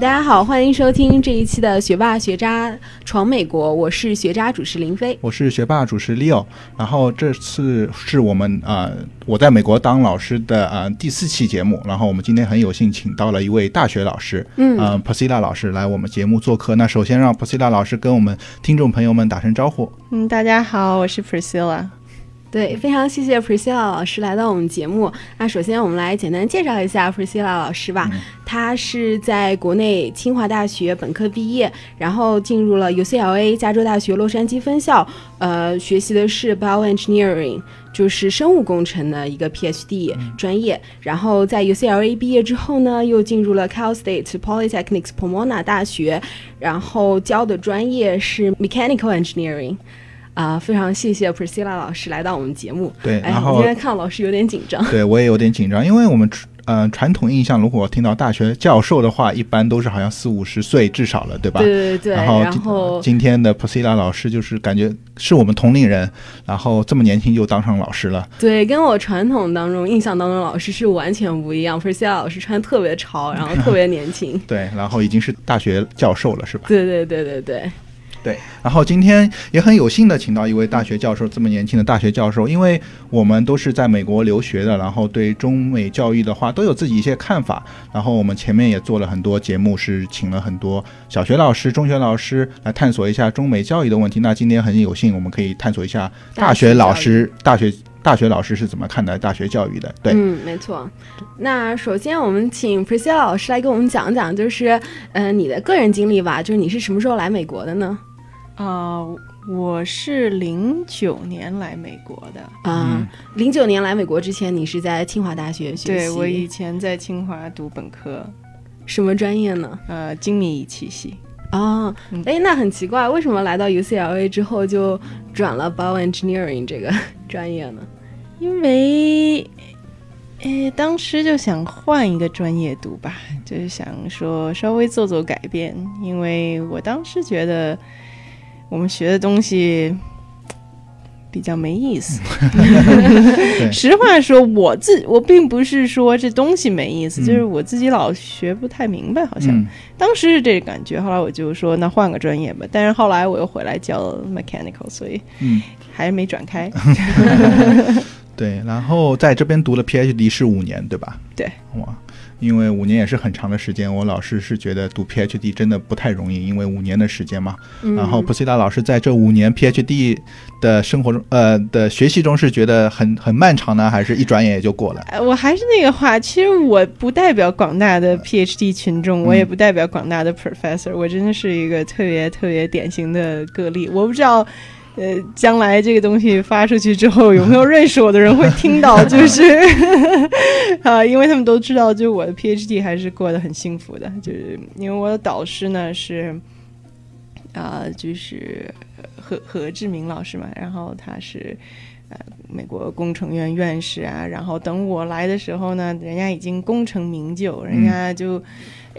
大家好，欢迎收听这一期的《学霸学渣闯美国》，我是学渣主持林飞，我是学霸主持 Leo。然后这次是我们啊，我在美国当老师的啊第四期节目。然后我们今天很有幸请到了一位大学老师，嗯呃 p r s i l a 老师来我们节目做客。那首先让 p r s i l a 老师跟我们听众朋友们打声招呼。嗯，大家好，我是 Priscilla。对，非常谢谢 Priscilla 老师来到我们节目。那首先我们来简单介绍一下 Priscilla 老师吧。他是在国内清华大学本科毕业，然后进入了 UCLA 加州大学洛杉矶分校，呃，学习的是 Bioengineering，就是生物工程的一个 PhD 专业。然后在 UCLA 毕业之后呢，又进入了 Cal State Polytechnics Pomona 大学，然后教的专业是 Mechanical Engineering。啊，非常谢谢 Priscilla 老师来到我们节目。对，然后今天看老师有点紧张。对我也有点紧张，因为我们呃传统印象，如果听到大学教授的话，一般都是好像四五十岁至少了，对吧？对对对。然后今天的 Priscilla 老师就是感觉是我们同龄人，然后这么年轻就当上老师了。对，跟我传统当中印象当中老师是完全不一样。Priscilla 老师穿特别潮，然后特别年轻。对，然后已经是大学教授了，是吧？对对对对对。对，然后今天也很有幸的请到一位大学教授，这么年轻的大学教授，因为我们都是在美国留学的，然后对中美教育的话都有自己一些看法。然后我们前面也做了很多节目，是请了很多小学老师、中学老师来探索一下中美教育的问题。那今天很有幸，我们可以探索一下大学老师、大学大学老师是怎么看待大学教育的。对，嗯，没错。那首先我们请 Priscilla 老师来给我们讲讲，就是嗯你的个人经历吧，就是你是什么时候来美国的呢？啊，我是零九年来美国的啊。零九年来美国之前，你是在清华大学学习？对，我以前在清华读本科，什么专业呢？呃，精密仪器系。哦，哎，那很奇怪，为什么来到 UCLA 之后就转了 Bioengineering 这个专业呢？因为，哎，当时就想换一个专业读吧，就是想说稍微做做改变，因为我当时觉得。我们学的东西比较没意思。实话说，我自我并不是说这东西没意思，就是我自己老学不太明白，好像当时是这个感觉。后来我就说，那换个专业吧。但是后来我又回来教 mechanical，所以还是没转开。对，然后在这边读了 PhD 是五年，对吧？对，哇。因为五年也是很长的时间，我老师是觉得读 PhD 真的不太容易，因为五年的时间嘛。然后普西达老师在这五年 PhD 的生活中，呃的学习中是觉得很很漫长呢，还是一转眼也就过了？我还是那个话，其实我不代表广大的 PhD 群众，我也不代表广大的 Professor，我真的是一个特别特别典型的个例。我不知道。呃，将来这个东西发出去之后，有没有认识我的人会听到？就是啊，因为他们都知道，就我的 PhD 还是过得很幸福的。就是因为我的导师呢是啊，就是何何志明老师嘛，然后他是呃美国工程院院士啊。然后等我来的时候呢，人家已经功成名就，人家就。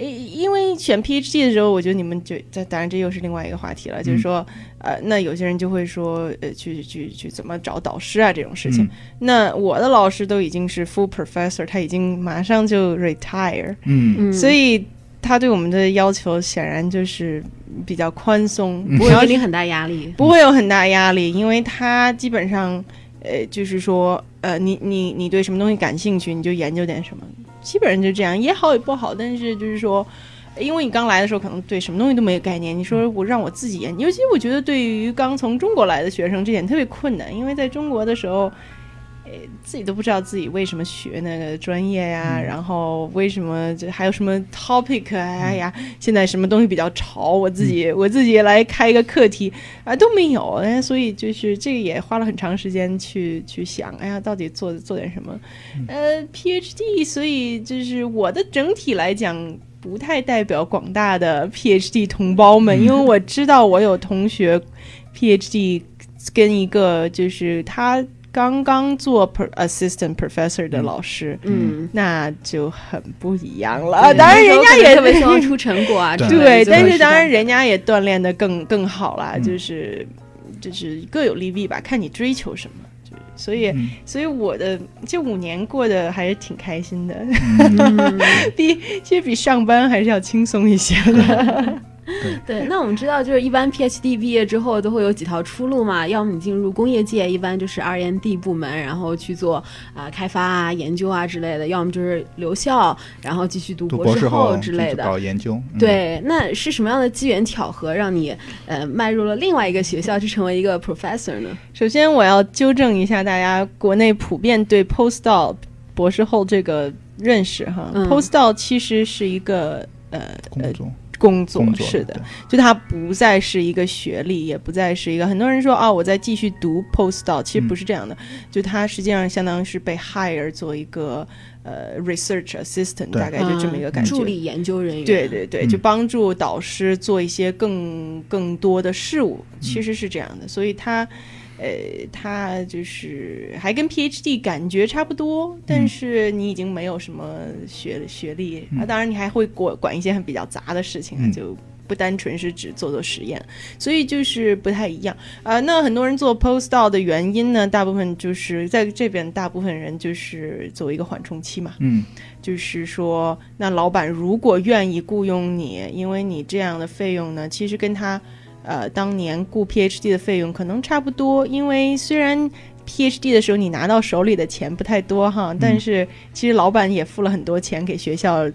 因为选 PhD 的时候，我觉得你们就这，当然这又是另外一个话题了。就是说，呃，那有些人就会说，呃，去去去怎么找导师啊这种事情。那我的老师都已经是 full professor，他已经马上就 retire，嗯，所以他对我们的要求显然就是比较宽松，不会有很大压力，不会有很大压力，因为他基本上，呃，就是说，呃，你你你对什么东西感兴趣，你就研究点什么。基本上就这样，也好也不好，但是就是说，因为你刚来的时候可能对什么东西都没有概念，你说我让我自己研，尤其我觉得对于刚从中国来的学生，这点特别困难，因为在中国的时候，自己都不知道自己为什么学那个专业呀，然后为什么就还有什么 topic，哎呀，现在什么东西比较潮，我自己我自己来开一个课题啊都没有，哎，所以就是这个也花了很长时间去去想，哎呀，到底做做点什么，呃，PhD，所以就是我的整体来讲不太代表广大的 PhD 同胞们，因为我知道我有同学 PhD 跟一个就是他。刚刚做 assistant professor 的老师，嗯，那就很不一样了。当然，人家也特别希望 出成果啊。对，但是当然，人家也锻炼的更更好了。就是就是各有利弊吧，看你追求什么。就是所以，嗯所以我的这五年过得还是挺开心的，嗯，比其实比上班还是要轻松一些的。对。那我们知道，就是一般 PhD 毕业之后都会有几条出路嘛，要么你进入工业界，一般就是 R&D 部门，然后去做啊、开发啊、研究啊之类的；要么就是留校，然后继续读读博士后之类的。搞研究。嗯，对，那是什么样的机缘巧合让你呃迈入了另外一个学校，去成为一个 professor 呢？首先，我要纠正一下大家，国内普遍对 postdoc 博士后这个认识哈、嗯 p o s t d o c 其实是一个呃呃工作工作，工作是的，就它不再是一个学历，也不再是一个很多人说啊，我在继续读 postdoc，其实不是这样的，就它实际上相当于是被 hire 做一个呃 research assistant，大概就这么一个感觉。嗯助理研究人员。对对对，嗯。就帮助导师做一些更更多的事物，嗯其实是这样的，所以他。呃，他就是还跟 PhD 感觉差不多，但是你已经没有什么学学历、啊，当然你还会管管一些很比较杂的事情啊，嗯。就不单纯是只做做实验，所以就是不太一样。啊、那很多人做 postdoc 的原因呢，大部分就是在这边，大部分人就是作为一个缓冲期嘛，嗯。就是说，那老板如果愿意雇佣你，因为你这样的费用呢，其实跟他呃当年雇 PhD 的费用可能差不多。因为虽然 PhD 的时候你拿到手里的钱不太多哈，但是其实老板也付了很多钱给学校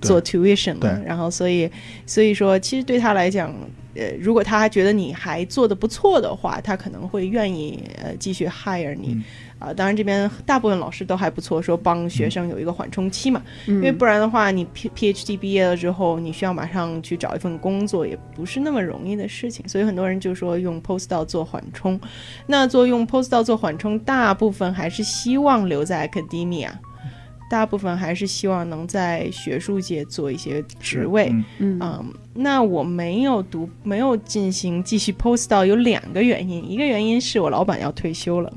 做 tuition 对了，然后所以所以说，其实对他来讲。呃，如果他觉得你还做的不错的话，他可能会愿意呃继续 hire 你嗯啊、当然，这边大部分老师都还不错，说帮学生有一个缓冲期嘛。嗯，因为不然的话，你 P PhD 毕业了之后，你需要马上去找一份工作，也不是那么容易的事情。所以很多人就说用 postdoc 做缓冲。那做用 postdoc 做缓冲，大部分还是希望留在 academia，大部分还是希望能在学术界做一些职位。嗯。嗯。嗯，那我没有读，没有进行继续 postdoc 有两个原因，一个原因是我老板要退休了，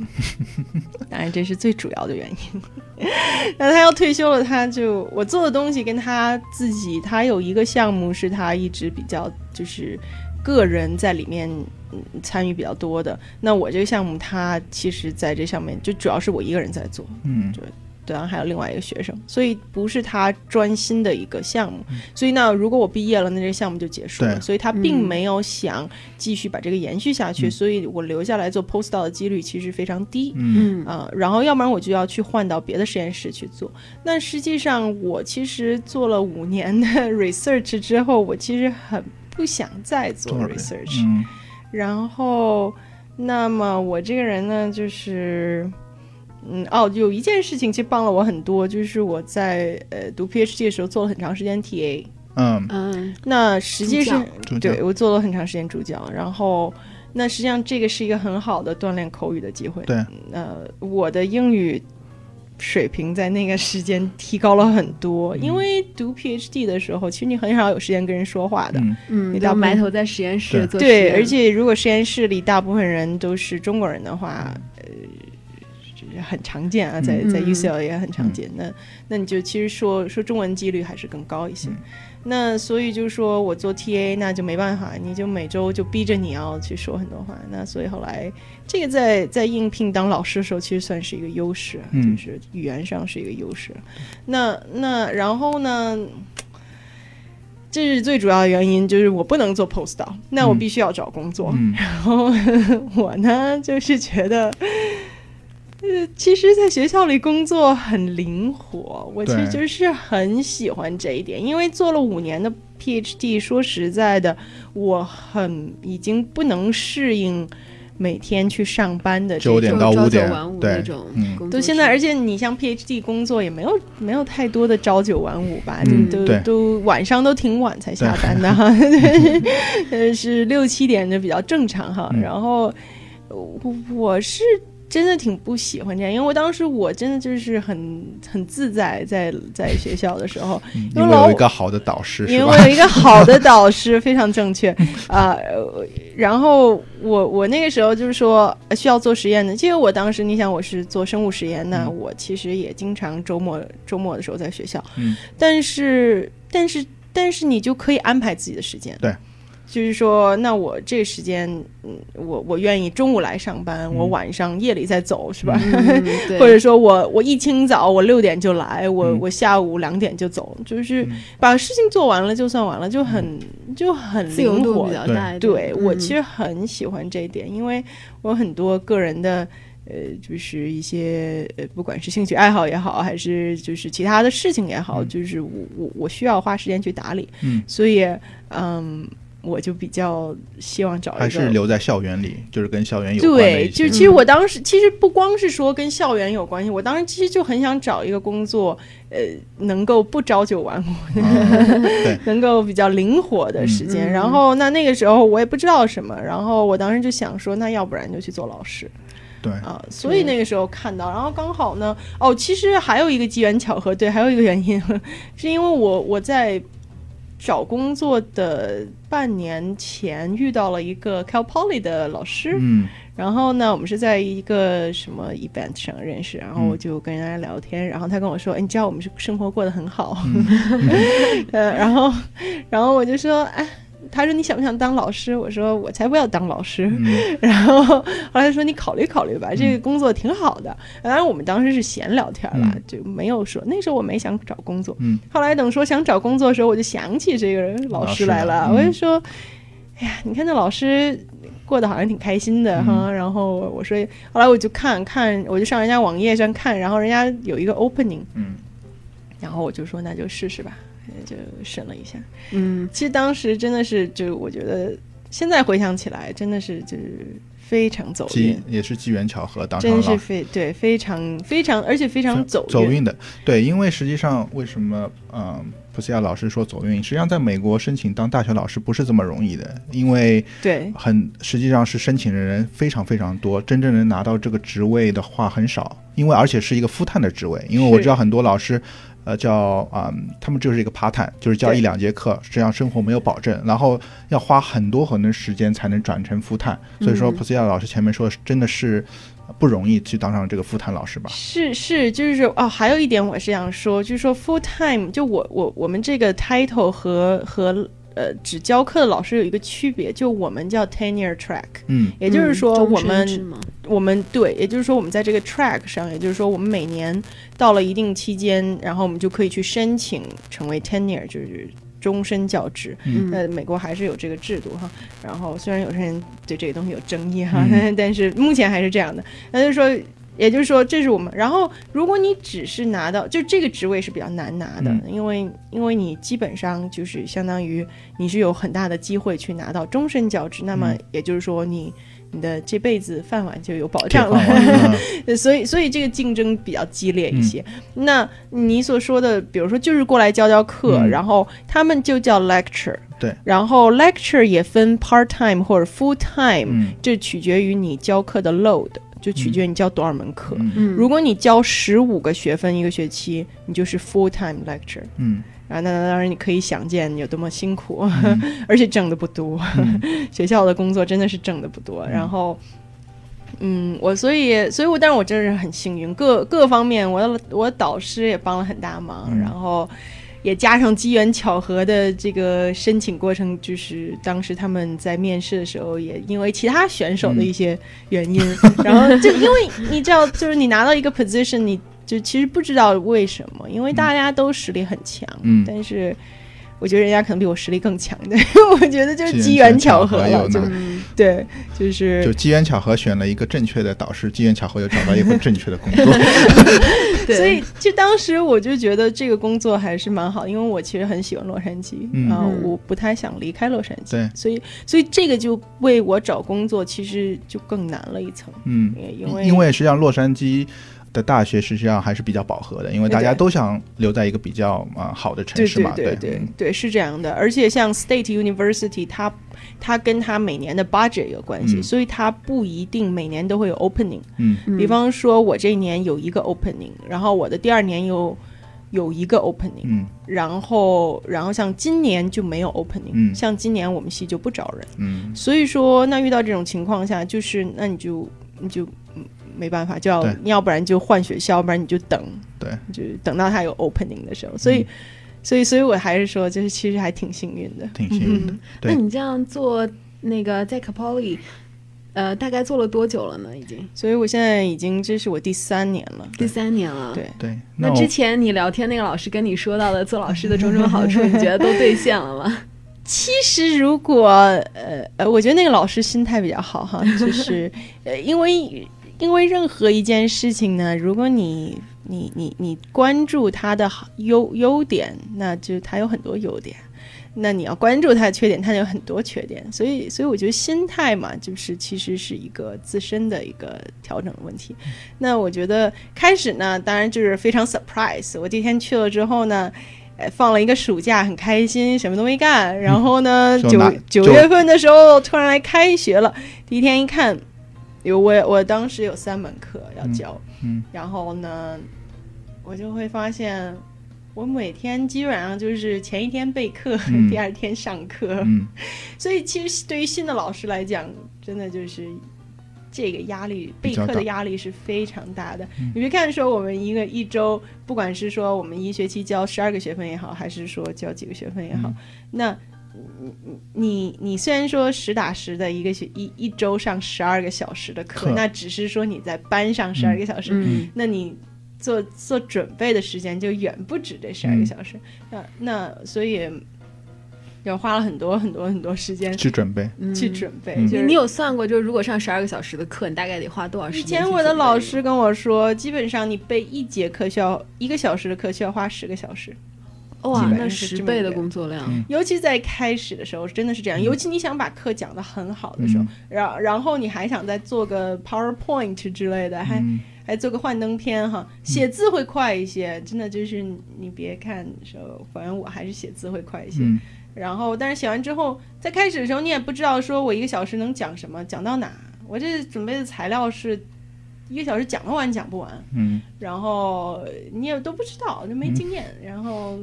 当然这是最主要的原因。那他要退休了，他就我做的东西跟他自己，他有一个项目是他一直比较就是个人在里面嗯参与比较多的。那我这个项目，他其实在这上面就主要是我一个人在做，嗯。对，然后还有另外一个学生，所以不是他专心的一个项目。所以那，如果我毕业了，那这个项目就结束了。所以他并嗯没有想继续把这个延续下去，嗯所以我留下来做 postdoc 的几率其实非常低。嗯嗯啊、然后要不然我就要去换到别的实验室去做。那实际上，我其实做了五年的 research 之后，我其实很不想再做 research。嗯然后，那么我这个人呢，就是，嗯，哦，有一件事情其实帮了我很多，就是我在呃读 PhD 的时候做了很长时间 TA。嗯。嗯。那实际上，对我做了很长时间主讲，然后。那实际上这个是一个很好的锻炼口语的机会。对，呃，我的英语水平在那个时间提高了很多，因为读 PhD 的时候，其实你很少有时间跟人说话的。你大部分埋头在实验室做实对，验而且如果实验室里大部分人都是中国人的话，呃，就是很常见啊，在在嗯 UCL 也很常见。那那你就其实说说中文几率还是更高一些。嗯那所以就是说我做 TA，那就没办法，你就每周就逼着你要去说很多话。那所以后来这个在在应聘当老师的时候，其实算是一个优势，嗯就是语言上是一个优势。那那然后呢？这是最主要的原因，就是我不能做 postdoc，那我嗯必须要找工作。嗯然后 我呢，就是觉得，呃，其实在学校里工作很灵活，我其实就是很喜欢这一点，因为做了五年的 PhD，说实在的，我很已经不能适应每天去上班的这九点种朝九到五点晚五对那种嗯工作制。都现在，而且你像 PhD 工作也没有没有太多的朝九晚五吧，嗯就都都晚上都挺晚才下班的哈，对，呃 是六七点就比较正常哈。嗯然后我我是真的挺不喜欢这样，因为我当时我真的就是很很自在在在学校的时候，嗯因为我有一个好的导师因为我？有一个好的导师，非常正确。啊、呃然后我我那个时候就是说呃需要做实验的，因为我当时你想我是做生物实验，那嗯。我其实也经常周末周末的时候在学校，嗯。但是但是但是你就可以安排自己的时间，对。就是说，那我这个时间，嗯，我我愿意中午来上班，我嗯晚上夜里再走，是吧？或者说我我一清早我六点就来，我、嗯我下午两点就走，就是嗯把事情做完了就算完了，就很、就很自由灵活度比。较大一点。对我嗯其实很喜欢这一点，因为我很多个人的。呃，就是一些呃，不管是兴趣爱好也好，还是就是其他的事情也好，嗯就是我我我需要花时间去打理，嗯，所以嗯，我就比较希望找一个还是留在校园里，就是跟校园有关对，就其实我当时其实不光是说跟校园有关系，我当时其实就很想找一个工作，呃，能够不朝九晚五，嗯对，能够比较灵活的时间。嗯然后那那个时候我也不知道什么，然后我当时就想说，那要不然就去做老师对，啊。所以那个时候看到，然后刚好呢，哦，其实还有一个机缘巧合，对，还有一个原因，是因为我我在。找工作的半年前遇到了一个 Cal Poly 的老师，嗯。然后呢，我们是在一个什么 event 上认识，然后嗯。我就跟人家聊天，然后他跟我说：“哎，你知道我们是生活过得很好。嗯。呃，然后，然后我就说：“哎，他说你想不想当老师？”我说：“我才不要当老师。嗯 然后后来他说：“你考虑考虑吧，这个工作挺好的。当然，我们当时是闲聊天啦，嗯就没有说那时候我没想找工作。嗯后来等说想找工作的时候，我就想起这个老老师师来了，我就说：“哎呀，你看那老师过得好像挺开心的嗯哈。然后我说，后来我就看看，我就上人家网页上看，然后人家有一个 opening，嗯然后我就说那就试试吧，就审了一下。嗯其实当时真的是，就我觉得现在回想起来，真的是就是非常走机运，也是机缘巧合当时真是。非对非常非常，而且非常走走运的，对，因为实际上为什么，嗯，普西亚老师说走运，实际上在美国申请当大学老师不是这么容易的，因为对很实际上是申请的人非常非常多，真正能拿到这个职位的话很少，因为而且是一个 full time 的职位，因为我知道很多老师。呃，叫啊、嗯他们就是一个 part time，就是教一两节课，实际上生活没有保证，然后要花很多很多时间才能转成 full time。所以说，嗯普西亚老师前面说的真的是不容易去当上这个 full time 老师吧？是是，就是哦，还有一点我是想说，就是说 full time，就我我我们这个 title 和和呃只教课的老师有一个区别，就我们叫 tenure track，嗯也就是说我们、我们对，也就是说我们在这个 track 上，也就是说我们每年到了一定期间，然后我们就可以去申请成为 tenure，就是终身教职。嗯呃，美国还是有这个制度哈。然后虽然有些人对这个东西有争议哈，嗯 但是目前还是这样的。那就是说。也就是说，这是我们。然后，如果你只是拿到，就这个职位是比较难拿的，嗯因为因为你基本上就是相当于你是有很大的机会去拿到终身教职，那么嗯也就是说你你的这辈子饭碗就有保障饭了。嗯所以所以这个竞争比较激烈一些。那你所说的，比如说就是过来教教课，嗯然后他们就叫 lecture，对，然后 lecture 也分 part time 或者 full time，、嗯这取决于你教课的 load，就取决于你教多少门课。如果你教十五个学分一个学期，你就是 full time lecture。嗯啊，那那当然你可以想见有多么辛苦，嗯 而且挣的不多。嗯 学校的工作真的是挣的不多。然后，嗯，我所以，所以我，但是我真的是很幸运，各各方面，我的我的导师也帮了很大忙，嗯然后也加上机缘巧合的这个申请过程，就是当时他们在面试的时候，也因为其他选手的一些原因，然后就因为你知道，就是你拿到一个 position，你就其实不知道为什么，因为大家都实力很强，嗯但是。我觉得人家可能比我实力更强的，我觉得就是机机缘缘巧巧合合了，就嗯。对，就是就机缘巧合选了一个正确的导师，机缘巧合又找到一份正确的工作。对。所以就当时我就觉得这个工作还是蛮好，因为我其实很喜欢洛杉矶，嗯。啊、嗯。我不太想离开洛杉矶，对。所以所以这个就为我找工作其实就更难了一层，嗯，因为因为实际上洛杉矶的大学实际上还是比较饱和的，因为大家都想留在一个比较啊、好的城市嘛，对对对是这样的，而且像 State University 它它跟它每年的 budget 有关系，嗯。所以它不一定每年都会有 opening。嗯。嗯。比方说，我这一年有一个 opening，然后我的第二年有有一个 opening，、嗯然后然后像今年就没有 opening，、嗯像今年我们系就不招人，嗯。所以说那遇到这种情况下，就是那你就你就嗯没办法，就要对要不然就换学校，要不然你就等，对，就等到他有 opening 的时候，所以。嗯所以所以我还是说，就是其实还挺幸运的。挺幸运的。嗯，那，你这样做那个在 Capoli，呃，大概做了多久了呢？已经所以我现在已经这是我第三年了。第三年了。对，对，那我之前你聊天那个老师跟你说到的做老师的种种好处，你觉得都兑现了吗？其实如果呃呃，我觉得那个老师心态比较好哈，就是呃，因为因为任何一件事情呢，如果你你你你关注它的好优优点，那就它有很多优点。那你要关注它的缺点，他有很多缺点，所以，所以我觉得心态嘛，就是其实是一个自身的一个调整的问题。那我觉得开始呢，当然就是非常 surprise。我第一天去了之后呢，呃，放了一个暑假，很开心，什么都没干。然后呢，九九月份的时候突然来开学了，第一天一看，有我我当时有三门课要教，嗯然后呢，我就会发现。我每天基本上就是前一天备课，嗯第二天上课，嗯 所以其实对于新的老师来讲，真的就是这个压力，备课的压力是非常大的。你别看说我们一个一周，不管是说我们一学期教十二个学分也好，还是说教几个学分也好，嗯那你你虽然说实打实的一个学一一周上十二个小时的课，那只是说你在班上十二个小时，那你做做准备的时间就远不止这十二个小时。那那所以要花了很多很多很多时间去准备，去准备。就你你有算过，就是如果上十二个小时的课，你大概得花多少时间以？前我的老师，跟我说，基本上你备一节课需要一个小时的课需要花十个小时，哇，那十倍的工作量。嗯尤其在开始的时候真的是这样。尤其你想把课讲得很好的时候，嗯然然后你还想再做个 PowerPoint 之类的，还嗯还做个幻灯片哈，写字会快一些，真的就是你别看说，反正我还是写字会快一些。嗯然后，但是写完之后，在开始的时候，你也不知道说我一个小时能讲什么，讲到哪。我这准备的材料是一个小时讲得完讲不完，嗯然后呃你也都不知道，就没经验。然后，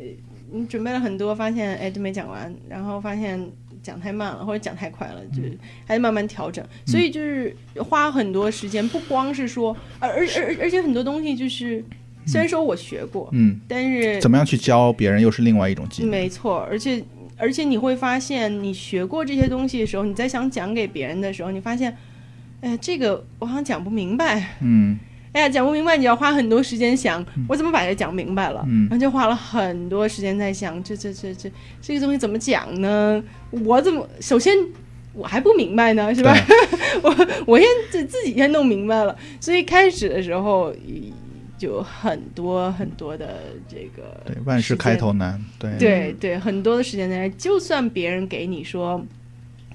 呃，你准备了很多，发现哎都没讲完，然后发现讲太慢了或者讲太快了，就还得慢慢调整。所以就是花很多时间，不光是说，而而而而且很多东西就是，虽然说我学过，嗯，但是怎么样去教别人又是另外一种技能。没错，而且而且你会发现，你学过这些东西的时候，你在想讲给别人的时候，你发现，哎，这个我好像讲不明白。嗯哎呀，讲不明白，你要花很多时间想，我怎么把它讲明白了？嗯然后就花了很多时间在想，这这这这这个东西怎么讲呢？我怎么首先我还不明白呢，是吧？我我先自自己先弄明白了，所以开始的时候就很多很多的这个对，万事开头难。对对对，很多的时间在那，就算别人给你说，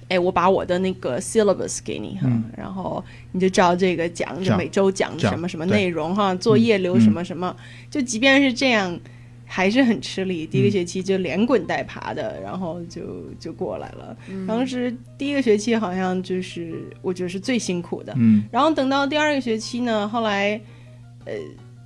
哎，我把我的那个 syllabus 给你哈，嗯。然后你就照这个讲，就每周讲讲什么什么内容哈，作业留什么什么，就即便是这样。还是很吃力，第一个学期就连滚带爬的，然后就就过来了。当时第一个学期好像就是我觉得是最辛苦的，嗯。然后等到第二个学期呢，后来，呃，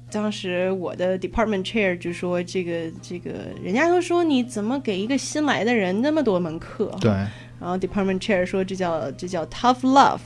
当时我的 department chair 就说这个这个，人家都说你怎么给一个新来的人那么多门课？对，然后 department chair 说这叫这叫 tough love，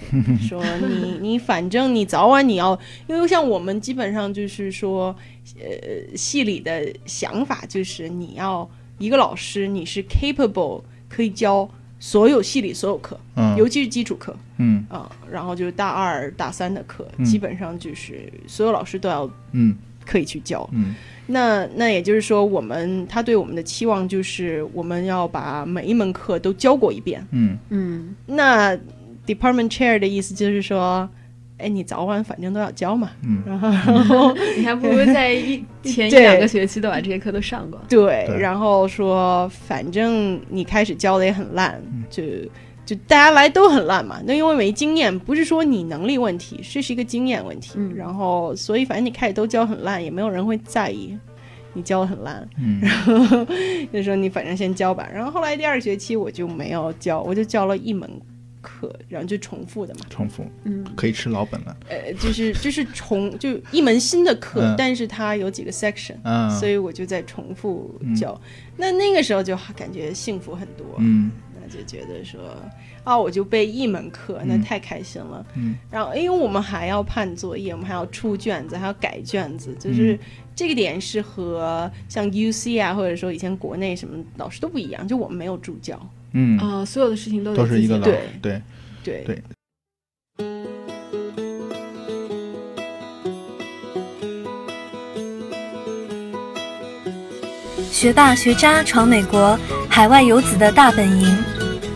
说你你反正你早晚你要，因为像我们基本上就是说，呃，系里的想法就是你要一个老师你是 capable 可以教所有系里所有课，嗯尤其是基础课。嗯啊、然后就是大二、大三的课，嗯基本上就是所有老师都要嗯可以去教。嗯那那也就是说，我们他对我们的期望就是我们要把每一门课都教过一遍。嗯嗯那 department chair 的意思就是说，哎，你早晚反正都要教嘛。嗯然后，然后 你还不如在一前一两个学期都把这些课都上过。对，对然后说，反正你开始教的也很烂，嗯就就大家来都很烂嘛。那因为没经验，不是说你能力问题，这是一个经验问题。嗯然后，所以反正你开始都教很烂，也没有人会在意你教的很烂。嗯 就说你反正先教吧。然后后来第二学期我就没有教，我就教了一门课，然后就重复的嘛。重复嗯可以吃老本了。呃，就是就是重就一门新的课，嗯但是它有几个 section，、嗯，所以我就在重复教。那那个时候就感觉幸福很多。嗯那就觉得说，啊，我就背一门课，那嗯太开心了。嗯然后，因为我们还要判作业，我们还要出卷子，还要改卷子，就是嗯这个点是和像 UC 啊，或者说以前国内什么老师都不一样，就我们没有助教。嗯，呃，所有的事情都都是一个老对对对学霸学渣闯美国，海外游子的大本营。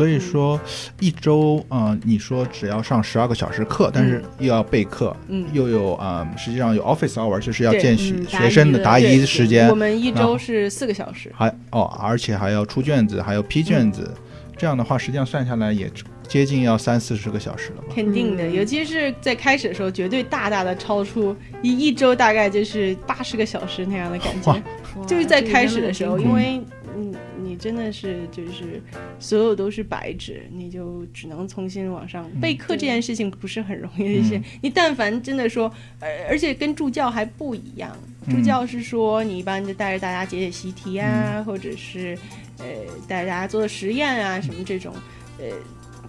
所以说一周，呃，你说只要上十二个小时课，但是又要备课，嗯。又有啊、呃实际上有 office hour，就是要见学嗯学生的答疑时间我，们一周是四个小时。还哦，而且还要出卷子，还要批卷子，嗯这样的话，实际上算下来也接近要三四十个小时了吧？肯定的，嗯。尤其是在开始的时候，绝对大大的超出一一周，大概就是八十个小时那样的感觉就是在开始的时候，因为嗯，你真的是就是所有都是白纸，你就只能重新往上备课。这件事情不是很容易的一些嗯，你但凡真的说，而，而且跟助教还不一样，嗯助教是说你一般就带着大家解解习题啊，或者是呃带着大家做做实验啊什么这种，呃。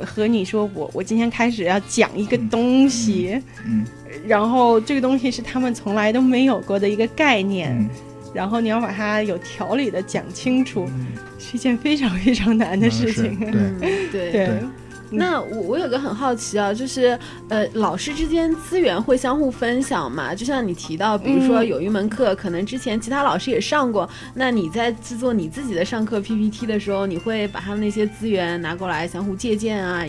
和你说我我今天开始要讲一个嗯东西，嗯然后这个东西是他们从来都没有过的一个概念，嗯，然后你要把它有条理的讲清楚，嗯。是一件非常非常难的事情。嗯是对。嗯对对。对 那我我有个很好奇啊，就是呃，老师之间资源会相互分享嘛？就像你提到，比如说嗯有一门课，可能之前其他老师也上过，那你在制作你自己的上课 PPT 的时候，你会把他们那些资源拿过来相互借鉴啊，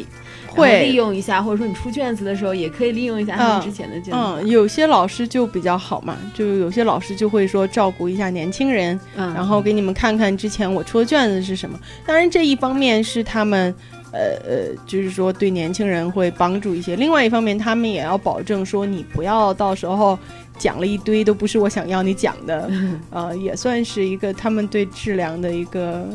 会利用一下，或者说你出卷子的时候也可以利用一下他们嗯之前的卷子。嗯，有些老师就比较好嘛，就有些老师就会说照顾一下年轻人，嗯，然后给你们看看之前我出的卷子是什么。当然，这一方面是他们。呃呃，就是说对年轻人会帮助一些。另外一方面，他们也要保证说你不要到时候讲了一堆都不是我想要你讲的，呃，也算是一个他们对质量的一个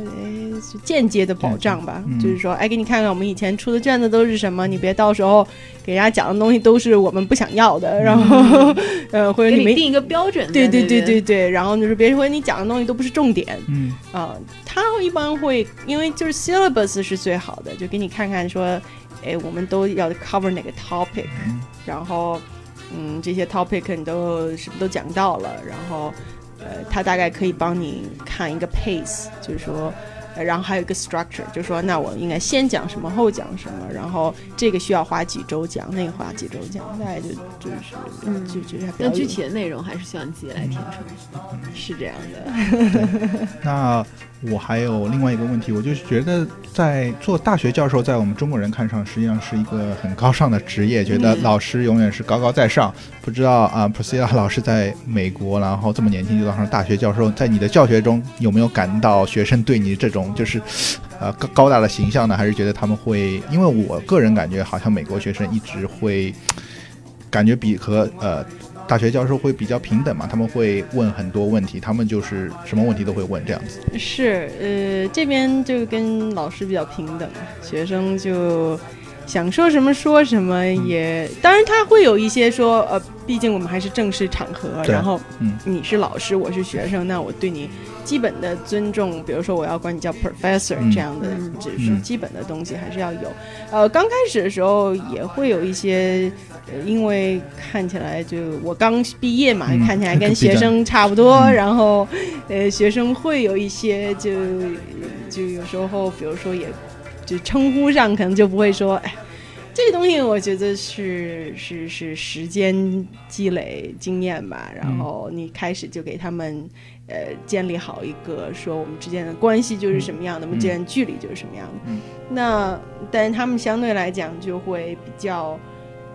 间接的保障吧。嗯。就是说，哎，给你看看我们以前出的卷子都是什么，你别到时候给人家讲的东西都是我们不想要的，然后、呃或者你没定一个标准对对对对对，然后就是别人回你讲的东西都不是重点嗯。啊、他一般会因为就是 syllabus 是最好的，就给你看看说，哎，我们都要 cover 哪个 topic，嗯。然后嗯这些 topic 你都是不是都讲到了，然后呃他大概可以帮你看一个 pace，就是说。呃然后还有一个 structure，就是说，那我应该先讲什么，后讲什么，然后这个需要花几周讲，那个花几周讲，大概就就是，嗯就就是还比那具体的内容还是需要你自己来填充。是这样的。那我还有另外一个问题，我就是觉得在做大学教授，在我们中国人看上，实际上是一个很高尚的职业，觉得嗯老师永远是高高在上。不知道啊 l l a 老师在美国，然后这么年轻就当上大学教授，在你的教学中有没有感到学生对你这种就是呃高高大的形象呢？还是觉得他们会？因为我个人感觉，好像美国学生一直会感觉比和呃。大学教授会比较平等嘛，他们会问很多问题，他们就是什么问题都会问这样子。是，呃，这边就跟老师比较平等，学生就想说什么说什么也，当然他会有一些说，呃，毕竟我们还是正式场合，然后嗯你是老师，我是学生，那我对你基本的尊重，比如说我要管你叫 professor、嗯这样的只，是嗯基本的东西还是要有。呃，刚开始的时候也会有一些。呃因为看起来就我刚毕业嘛，嗯看起来跟学生差不多，嗯然后呃，学生会有一些就就有时候，比如说也就称呼上可能就不会说，哎，这个东西我觉得是是是时间积累经验吧，然后你开始就给他们呃建立好一个说我们之间的关系就是什么样的，我们之间距离就是什么样的。嗯那但是他们相对来讲就会比较。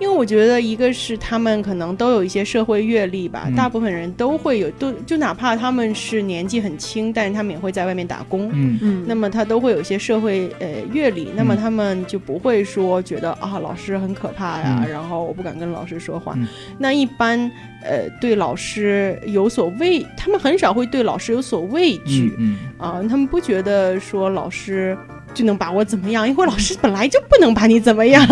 因为我觉得一个是他们可能都有一些社会阅历吧，嗯大部分人都会有，都就哪怕他们是年纪很轻，但是他们也会在外面打工。嗯嗯，那么他都会有一些社会呃阅历，那么嗯他们就不会说觉得啊老师很可怕呀，嗯然后我不敢跟老师说话。嗯那一般呃对老师有所畏，他们很少会对老师有所畏惧嗯啊、他们不觉得说老师。就能把我怎么样？因为老师本来就不能把你怎么样，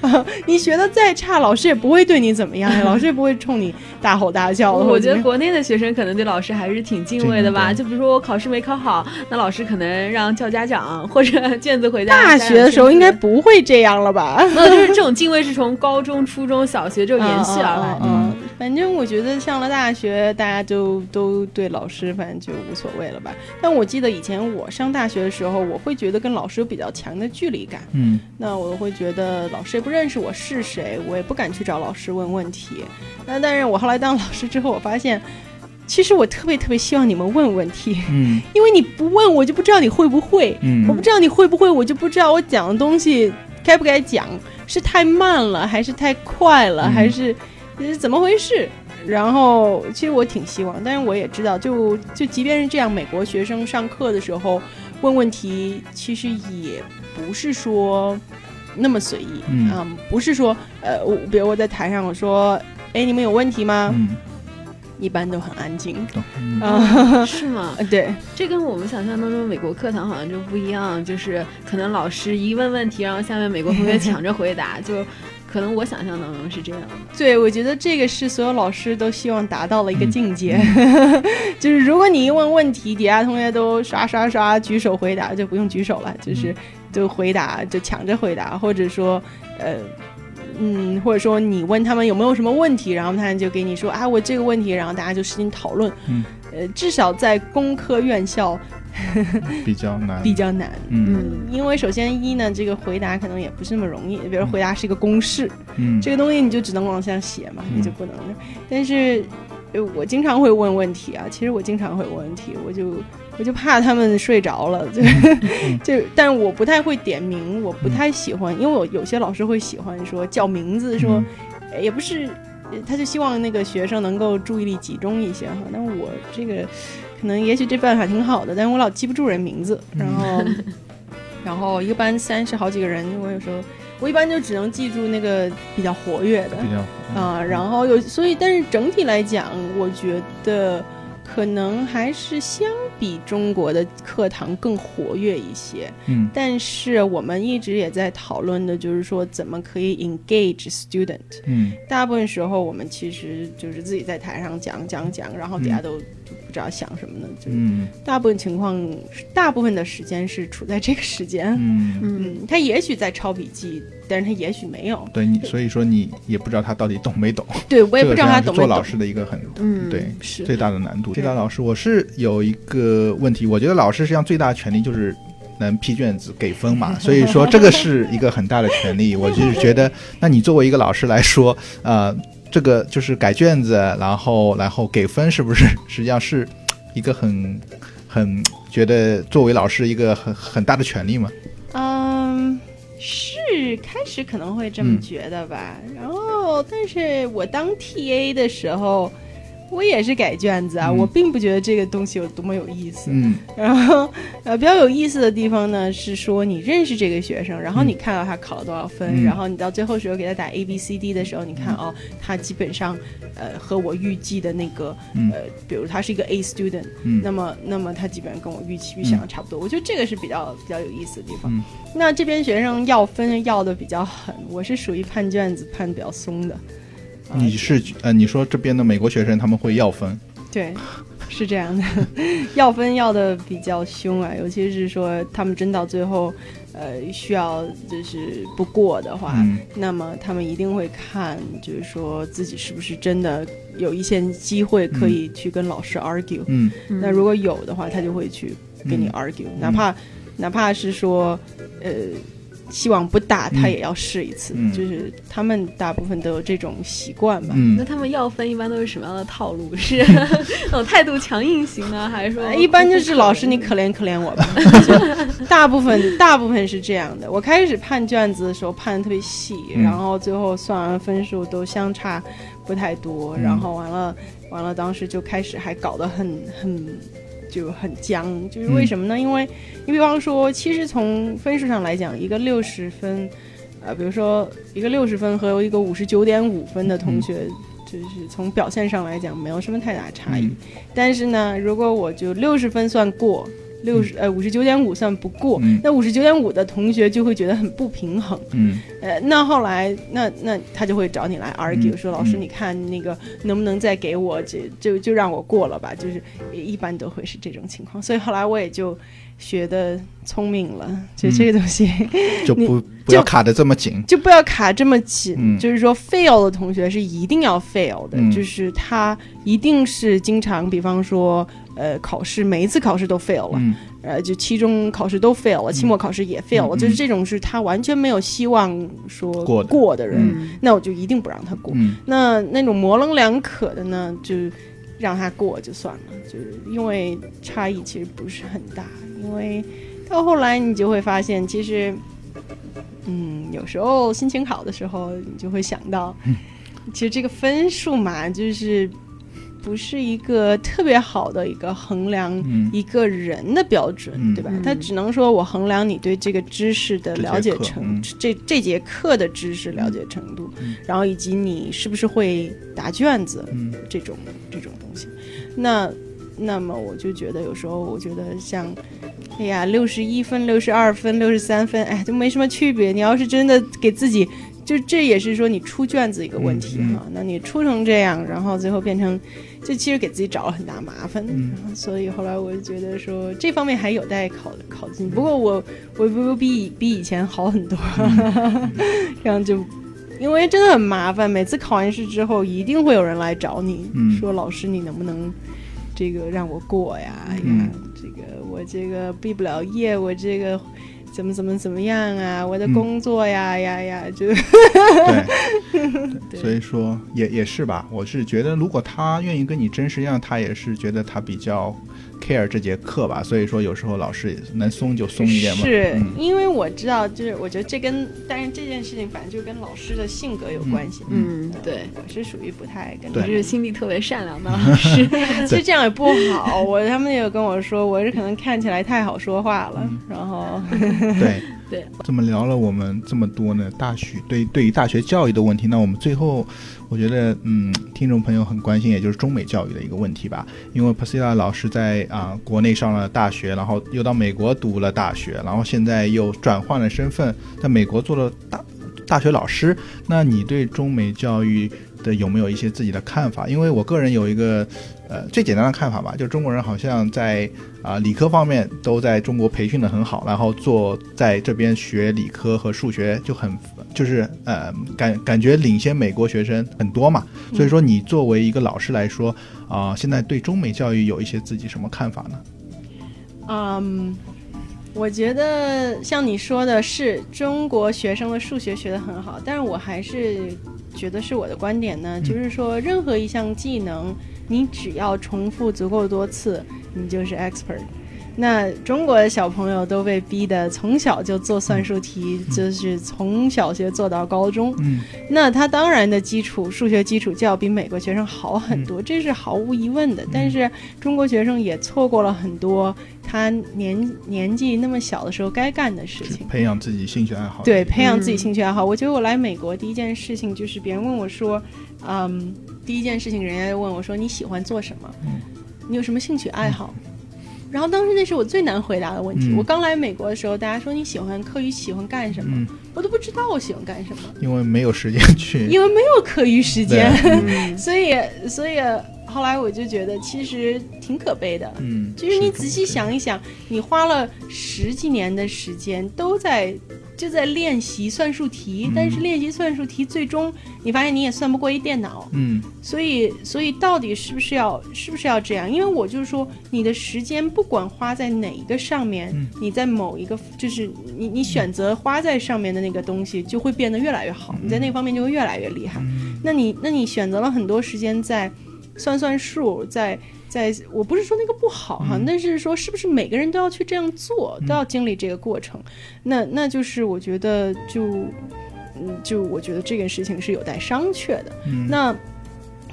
啊 你学的再差，老师也不会对你怎么样，老师也不会冲你大吼大叫的。我觉得国内的学生可能对老师还是挺敬畏的吧。就比如说我考试没考好，那老师可能让叫家长或者 卷子回家。大学的时候应该不会这样了吧？那，就是这种敬畏是从高中、初中小学就延续而来的。嗯嗯嗯反正我觉得上了大学，大家就都对老师反正就无所谓了吧。但我记得以前我上大学的时候，我会觉得跟老师有比较强的距离感。嗯那我会觉得老师也不认识我是谁，我也不敢去找老师问问题。那但是我后来当老师之后，我发现，其实我特别特别希望你们问问题，嗯 因为你不问，我就不知道你会不会。嗯我不知道你会不会，我就不知道我讲的东西该不该讲，是太慢了，还是太快了，嗯还是是怎么回事？然后其实我挺希望，但是我也知道，就就即便是这样，美国学生上课的时候问问题，其实也不是说那么随意，嗯不是说呃，我比如我在台上我说，哎，你们有问题吗？嗯一般都很安静懂嗯啊、是吗？对，这跟我们想象当中美国课堂好像就不一样，就是可能老师一问问题，然后下面美国同学抢着回答，就可能我想象当中是这样的。对，我觉得这个是所有老师都希望达到了一个嗯境界，就是如果你一问问题，底下同学都刷刷刷举手回答，就不用举手了，就是就回答，就抢着回答，或者说，呃。嗯，或者说你问他们有没有什么问题，然后他们就给你说啊，我这个问题，然后大家就使劲讨论。嗯，呃，至少在工科院校 比较难，比较难。嗯嗯因为首先一呢，这个回答可能也不是那么容易，比如回答是一个公式，嗯这个东西你就只能往下写嘛，嗯你就不能。但是，呃我经常会问问题啊，其实我经常会问问题，我就我就怕他们睡着了，就、嗯 就，但是我不太会点名，我不太喜欢，因为我有些老师会喜欢说叫名字，说、也不是，呃他就希望那个学生能够注意力集中一些哈。那我这个可能也许这办法挺好的，但是我老记不住人名字，然后。然后一个班三十好几个人，我有时候我一般就只能记住那个比较活跃的比较啊、然后有所以，但是整体来讲，我觉得可能还是相比中国的课堂更活跃一些。嗯但是我们一直也在讨论的，就是说怎么可以 engage student。嗯大部分时候我们其实就是自己在台上讲讲讲，然后底下都就不知道想什么呢，就是嗯大部分情况，大部分的时间是处在这个时间。嗯，嗯，嗯，他也许在抄笔记，但是他也许没有。对你，所以说你也不知道他到底懂没懂，对我也不知道他懂做老师的一个很嗯对是最大的难度。谢达老师，我是有一个问题，我觉得老师实际上最大的权利就是能批卷子给分嘛，所以说这个是一个很大的权利。我就是觉得，那你作为一个老师来说，呃，这个就是改卷子，然后然后给分，是不是 实际上是一个很很觉得作为老师一个很很大的权利嘛？嗯，是开始可能会这么觉得吧。然后，但是我当 TA 的时候，我也是改卷子啊，嗯我并不觉得这个东西有多么有意思。嗯然后，呃，比较有意思的地方呢，是说你认识这个学生，然后你看到他考了多少分，嗯然后你到最后时候给他打 A B C D 的时候，你看哦，他基本上，呃，和我预计的那个，嗯呃，比如他是一个 A student，嗯那么，那么他基本上跟我预期预想的差不多。我觉得这个是比较比较有意思的地方。嗯那这边学生要分要的比较狠，我是属于判卷子判的比较松的。啊你是呃，你说这边的美国学生他们会要分，对，是这样的，要分要的比较凶啊，尤其是说他们真到最后，呃，需要就是不过的话，嗯那么他们一定会看，就是说自己是不是真的有一些机会可以去跟老师 argue、嗯。那如果有的话，他就会去跟你嗯。argue，、哪怕哪怕是说，呃。希望不大他也要试一次，嗯。就是他们大部分都有这种习惯吧。嗯。那他们要分一般都是什么样的套路？是 那种态度强硬型呢，还是说呃一般就是老师你可怜可怜我吧，大部分大部分是这样的。我开始判卷子的时候判的特别细，嗯。然后最后算完分数都相差不太多，嗯。然后完了完了，当时就开始还搞得很很就很僵，就是为什么呢？因为你比方说，其实从分数上来讲，一个六十分，呃，比如说一个六十分和一个五十九点五分的同学。就是从表现上来讲，没有什么太大差异。嗯但是呢，如果我就六十分算过，六十、呃五十九点五算不过，嗯那五十九点五的同学就会觉得很不平衡。嗯呃，那后来那那他就会找你来 argue，、嗯说老师，嗯你看那个能不能再给我，就就就让我过了吧，就是一般都会是这种情况。所以后来我也就学的聪明了，就这个东西、就不 不要卡的这么紧。就不要卡这么紧。嗯就是说 fail 的同学是一定要 fail 的，嗯就是他一定是经常，比方说呃考试每一次考试都 fail 了。嗯呃，就期中考试都 fail 了，期末考试也 fail 了，嗯就是这种是他完全没有希望说过的过的人，嗯那我就一定不让他过。嗯那那种模棱两可的呢，就让他过就算了，就是因为差异其实不是很大，因为到后来你就会发现，其实，嗯，有时候心情好的时候，你就会想到，其实这个分数嘛，就是不是一个特别好的一个衡量嗯一个人的标准，嗯对吧？嗯它只能说我衡量你对这个知识的了解这节课程，嗯这这节课的知识了解程度，嗯然后以及你是不是会答卷子，嗯这种这种东西。那那么我就觉得有时候我觉得像，哎呀，六十一分、六十二分、六十三分，哎，都没什么区别。你要是真的给自己，就这也是说你出卷子一个问题嗯嗯哈。那你出成这样，然后最后变成，就其实给自己找了很大麻烦。嗯所以后来我就觉得说这方面还有待考考进。不过我我我比比以前好很多，这样就。因为真的很麻烦，每次考完试之后，一定会有人来找你，嗯说老师你能不能这个让我过呀，嗯这个我这个毕不了业，我这个怎么怎么怎么样啊？我的嗯工作呀、呀呀，就对，对所以说也也是吧。我是觉得，如果他愿意跟你真，实际上他也是觉得他比较 care 这节课吧。所以说有时候老师也能松就松一点嘛。是、嗯因为我知道，就是我觉得这跟，但是这件事情反正就跟老师的性格有关系。嗯，呃对，我是属于不太跟对你是心地特别善良的老师。其实这样也不好。我他们也有跟我说，我是可能看起来太好说话了，然后对对，这么聊了我们这么多呢，大学对对于大学教育的问题，那我们最后我觉得，嗯，听众朋友很关心，也就是中美教育的一个问题吧。因为 Pasila 老师在啊、国内上了大学，然后又到美国读了大学，然后现在又转换了身份，在美国做了大大学老师。那你对中美教育的有没有一些自己的看法？因为我个人有一个呃最简单的看法吧，就中国人好像在啊、理科方面都在中国培训的很好，然后做在这边学理科和数学就很就是呃感感觉领先美国学生很多嘛。所以说你作为一个老师来说啊、现在对中美教育有一些自己什么看法呢？嗯，我觉得像你说的是中国学生的数学学得很好，但是我还是觉得是我的观点呢，就是说任何一项技能，你只要重复足够多次，你就是 expert。那中国的小朋友都被逼的从小就做算术题，就是从小学做到高中。嗯那他当然的基础数学基础就要比美国学生好很多，这是毫无疑问的。但是中国学生也错过了很多他年年纪那么小的时候该干的事情。培养自己兴趣爱好。对，培养自己兴趣爱好。我觉得我来美国第一件事情就是别人问我说，嗯，第一件事情人家问我说你喜欢做什么？你有什么兴趣爱好？然后当时那是我最难回答的问题。嗯我刚来美国的时候，大家说你喜欢课余喜欢干什么？嗯，我都不知道我喜欢干什么，因为没有时间去。因为没有课余时间。嗯 所以，所以后来我就觉得其实挺可悲的。嗯，就是你仔细想一想，你花了十几年的时间都在就在练习算术题，但是练习算术题最终你发现你也算不过一电脑，嗯所以所以到底是不是要是不是要这样？因为我就是说，你的时间不管花在哪一个上面，嗯你在某一个就是你你选择花在上面的那个东西就会变得越来越好，你在那方面就会越来越厉害。嗯那你那你选择了很多时间在算算数，在在我不是说那个不好哈，嗯但是说是不是每个人都要去这样做，都要经历这个过程？那那就是我觉得就嗯就我觉得这件事情是有待商榷的。嗯，那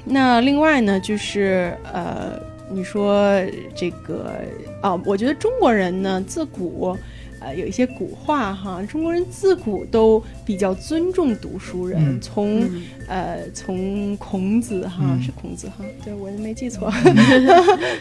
那另外呢，就是呃，你说这个啊，我觉得中国人呢自古。呃，有一些古话哈，中国人自古都比较尊重读书人，嗯从、嗯呃从孔子哈、嗯是孔子哈，对我没记错，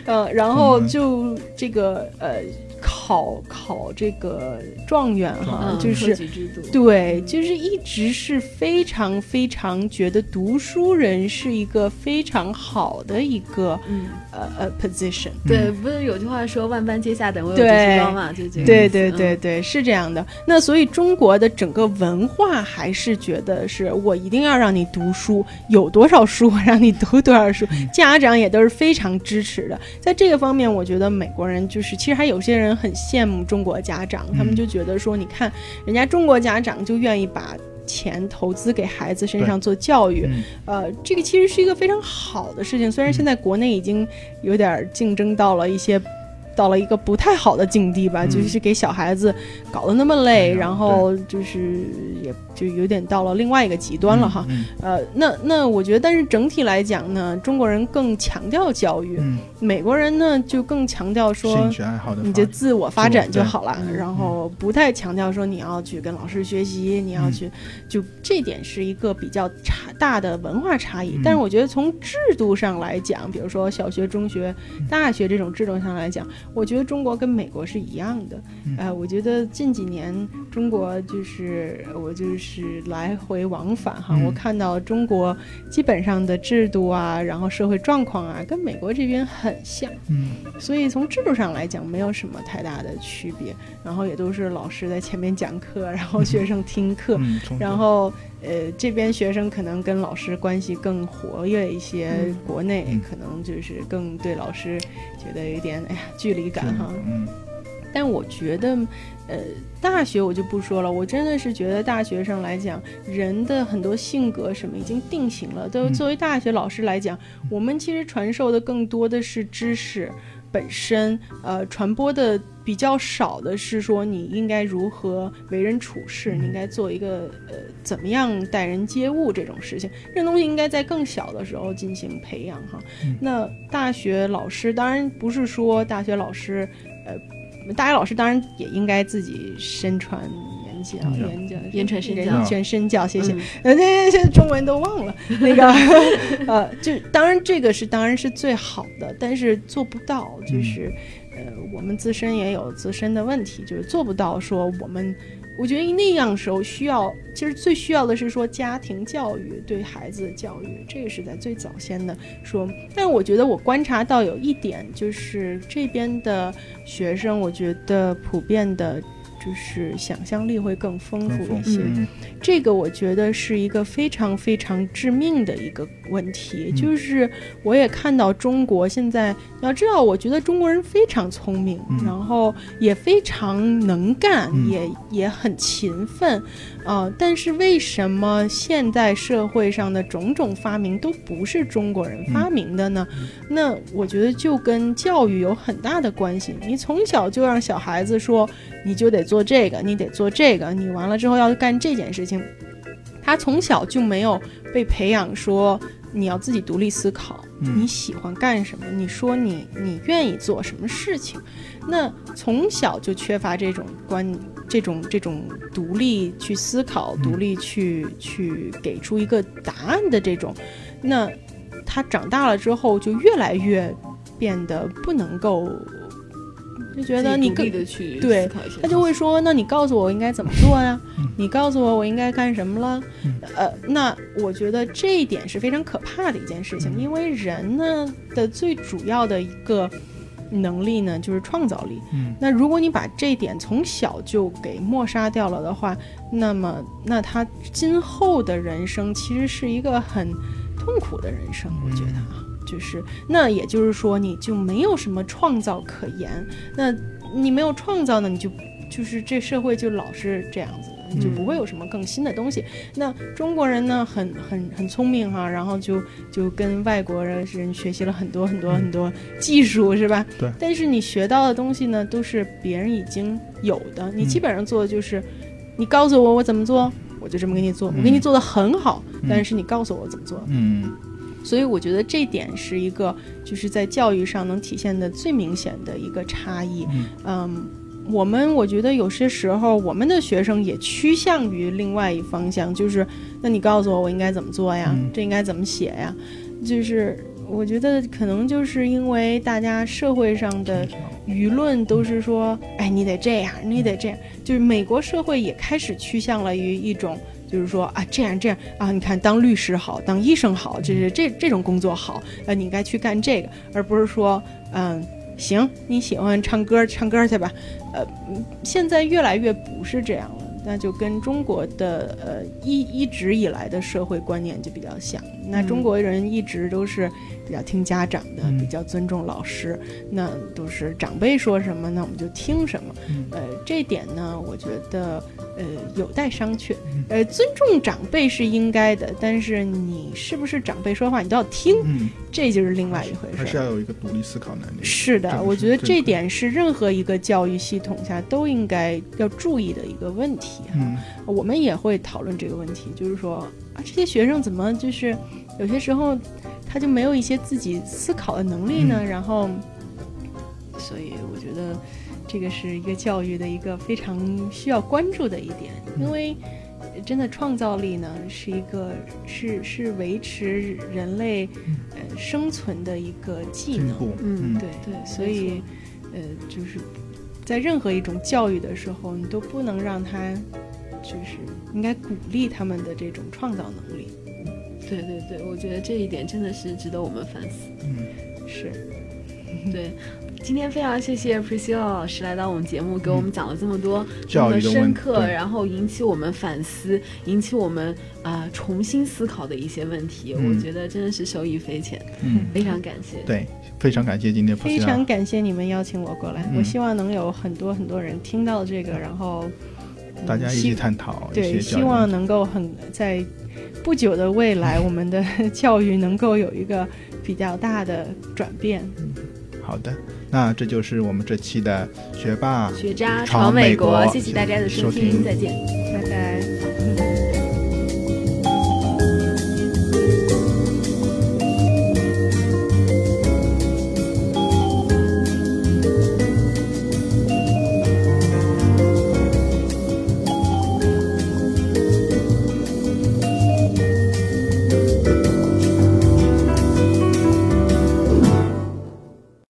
嗯，然后就这个呃考考这个状元哈，嗯就是举制度，对，就是一直是非常非常觉得读书人是一个非常好的一个嗯，呃呃 position。对，不是有句话说“万般皆下等，唯有读对书高”嘛，就这个对意思对对，对，是这样的。那所以中国的整个文化还是觉得是我一定要让你读书，有多少书我让你读多少书，家长也都是非常支持的。在这个方面，我觉得美国人就是，其实还有些人很羡慕中国家长，他们嗯就觉得说，你看人家中国家长就愿意把。钱投资给孩子身上做教育，嗯呃，这个其实是一个非常好的事情。虽然现在国内已经有点儿竞争到了一些，到了一个不太好的境地吧，嗯。就是给小孩子搞得那么累，然后就是也就有点到了另外一个极端了哈。嗯呃，那那我觉得，但是整体来讲呢，中国人更强调教育，嗯，美国人呢就更强调说兴趣爱好的你就自我发展就好了，然后不太强调说你要去跟老师学习，你要去，就这点是一个比较差大的文化差异。嗯。但是我觉得从制度上来讲，比如说小学、中学、大学这种制度上来讲，我觉得中国跟美国是一样的。嗯呃，我觉得近几年中国就是我就是来回往返哈，嗯我看到中国基本上的制度啊，然后社会状况啊，跟美国这边很像。嗯所以从制度上来讲，没有什么太大的区别。然后也都是老师在前面讲课，然后学生听课。嗯，然后，呃，这边学生可能跟老师关系更活跃一些，嗯国内嗯可能就是更对老师觉得有点哎呀距离感哈。嗯但我觉得，呃，大学我就不说了，我真的是觉得大学上来讲，人的很多性格什么已经定型了。都嗯作为大学老师来讲，我们其实传授的更多的是知识本身，呃，传播的比较少的是说你应该如何为人处事，你应该做一个呃怎么样待人接物这种事情，这东西应该在更小的时候进行培养哈。那大学老师当然不是说大学老师，呃。大学老师当然也应该自己身传言教，嗯言传身教言传身教，谢谢。中文都忘了那个，呃，就当然这个是当然是最好的，但是做不到，就是、呃，我们自身也有自身的问题，就是做不到说我们。我觉得那样时候需要，其实最需要的是说家庭教育对孩子的教育，这个是在最早先的说。但是我觉得我观察到有一点，就是这边的学生，我觉得普遍的，就是想象力会更丰富一些。嗯。这个我觉得是一个非常非常致命的一个问题，嗯。就是我也看到中国现在，你要知道，我觉得中国人非常聪明，嗯。然后也非常能干，嗯。也也很勤奋，呃，但是为什么现代社会上的种种发明都不是中国人发明的呢？那我觉得就跟教育有很大的关系。你从小就让小孩子说，你就得做这个，你得做这个，你完了之后要干这件事情。他从小就没有被培养说你要自己独立思考，嗯你喜欢干什么，你说你你愿意做什么事情，那从小就缺乏这种观这种这种独立去思考、嗯。独立去去给出一个答案的这种，那他长大了之后就越来越变得不能够，就觉得你更的去对思考一些他就会说：“那你告诉我我应该怎么做呀？嗯。你告诉我我应该干什么了？”嗯。呃，那我觉得这一点是非常可怕的一件事情，嗯。因为人呢的最主要的一个能力呢，就是创造力。嗯那如果你把这一点从小就给抹杀掉了的话，那么那他今后的人生其实是一个很痛苦的人生，我觉得啊，就是那也就是说你就没有什么创造可言。那你没有创造呢，你就就是这社会就老是这样子就不会有什么更新的东西。那中国人呢，很很很聪明哈、然后就就跟外国人学习了很多很多很多技术，是吧？对。但是你学到的东西呢，都是别人已经有的，你基本上做的就是，你告诉我我怎么做，我就这么给你做，我给你做的很好，但是你告诉我怎么做，嗯。所以我觉得这点是一个就是在教育上能体现的最明显的一个差异。嗯我们我觉得有些时候我们的学生也趋向于另外一方向，就是那你告诉我我应该怎么做呀？嗯这应该怎么写呀？就是我觉得可能就是因为大家社会上的舆论都是说，哎，你得这样，你得这样。就是美国社会也开始趋向了于一种，就是说啊，这样这样啊，你看当律师好，当医生好，就是这这种工作好，呃，你应该去干这个，而不是说，嗯，行，你喜欢唱歌，唱歌去吧。呃，嗯现在越来越不是这样了。那就跟中国的呃一一直以来的社会观念就比较像。那中国人一直都是比较听家长的，嗯比较尊重老师，那都是长辈说什么，那我们就听什么。嗯呃，这点呢，我觉得呃有待商榷。嗯呃，尊重长辈是应该的，但是你是不是长辈说话你都要听，嗯，这就是另外一回事。还是要有一个独立思考能力。是的，我觉得这点是任何一个教育系统下都应该要注意的一个问题哈。嗯我们也会讨论这个问题，就是说啊，这些学生怎么就是有些时候他就没有一些自己思考的能力呢？嗯然后，所以我觉得这个是一个教育的一个非常需要关注的一点，嗯因为真的创造力呢是一个是是维持人类呃生存的一个技能。嗯对对所以呃，就是在任何一种教育的时候，你都不能让他，就是应该鼓励他们的这种创造能力。对对对，我觉得这一点真的是值得我们反思。嗯，是，对，今天非常谢谢 Priscilla 老师来到我们节目，给我们讲了这么多这么教育的问深刻，然后引起我们反思，引起我们啊、呃重新思考的一些问题。嗯。我觉得真的是受益匪浅，嗯，非常感谢。对，非常感谢今天非常感谢你们邀请我过来，嗯。我希望能有很多很多人听到这个，然后、嗯大家一起探讨一对，希望能够很在不久的未来，我们的教育能够有一个比较大的转变。好的，那这就是我们这期的学霸学渣闯闯美美国谢谢大家的收收听再见。拜拜。